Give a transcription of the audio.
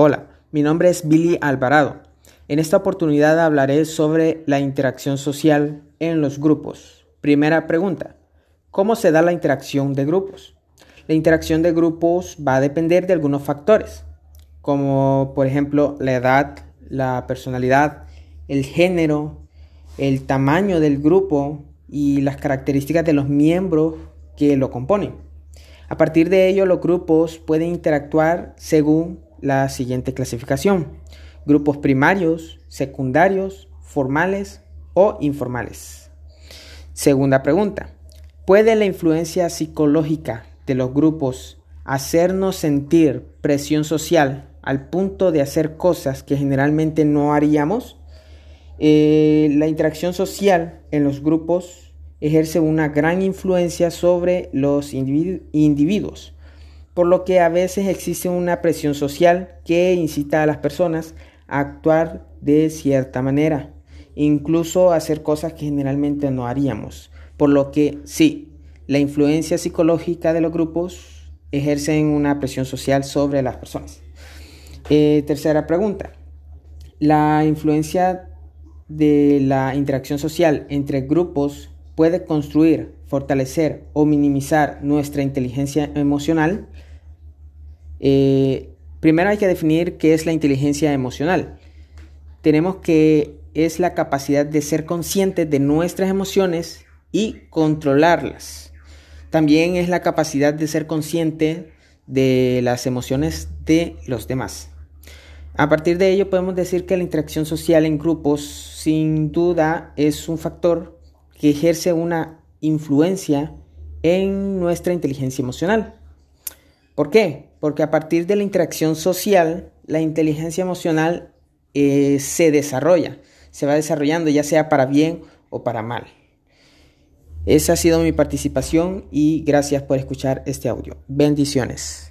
Hola, mi nombre es Billy Alvarado. En esta oportunidad hablaré sobre la interacción social en los grupos. Primera pregunta, ¿cómo se da la interacción de grupos? La interacción de grupos va a depender de algunos factores, como por ejemplo la edad, la personalidad, el género, el tamaño del grupo y las características de los miembros que lo componen. A partir de ello, los grupos pueden interactuar según la siguiente clasificación. Grupos primarios, secundarios, formales o informales. Segunda pregunta. ¿Puede la influencia psicológica de los grupos hacernos sentir presión social al punto de hacer cosas que generalmente no haríamos? Eh, la interacción social en los grupos ejerce una gran influencia sobre los individuos por lo que a veces existe una presión social que incita a las personas a actuar de cierta manera, incluso a hacer cosas que generalmente no haríamos. Por lo que sí, la influencia psicológica de los grupos ejercen una presión social sobre las personas. Eh, tercera pregunta. La influencia de la interacción social entre grupos puede construir, fortalecer o minimizar nuestra inteligencia emocional. Eh, primero hay que definir qué es la inteligencia emocional. Tenemos que es la capacidad de ser conscientes de nuestras emociones y controlarlas. También es la capacidad de ser consciente de las emociones de los demás. A partir de ello podemos decir que la interacción social en grupos sin duda es un factor que ejerce una influencia en nuestra inteligencia emocional. ¿Por qué? Porque a partir de la interacción social, la inteligencia emocional eh, se desarrolla, se va desarrollando ya sea para bien o para mal. Esa ha sido mi participación y gracias por escuchar este audio. Bendiciones.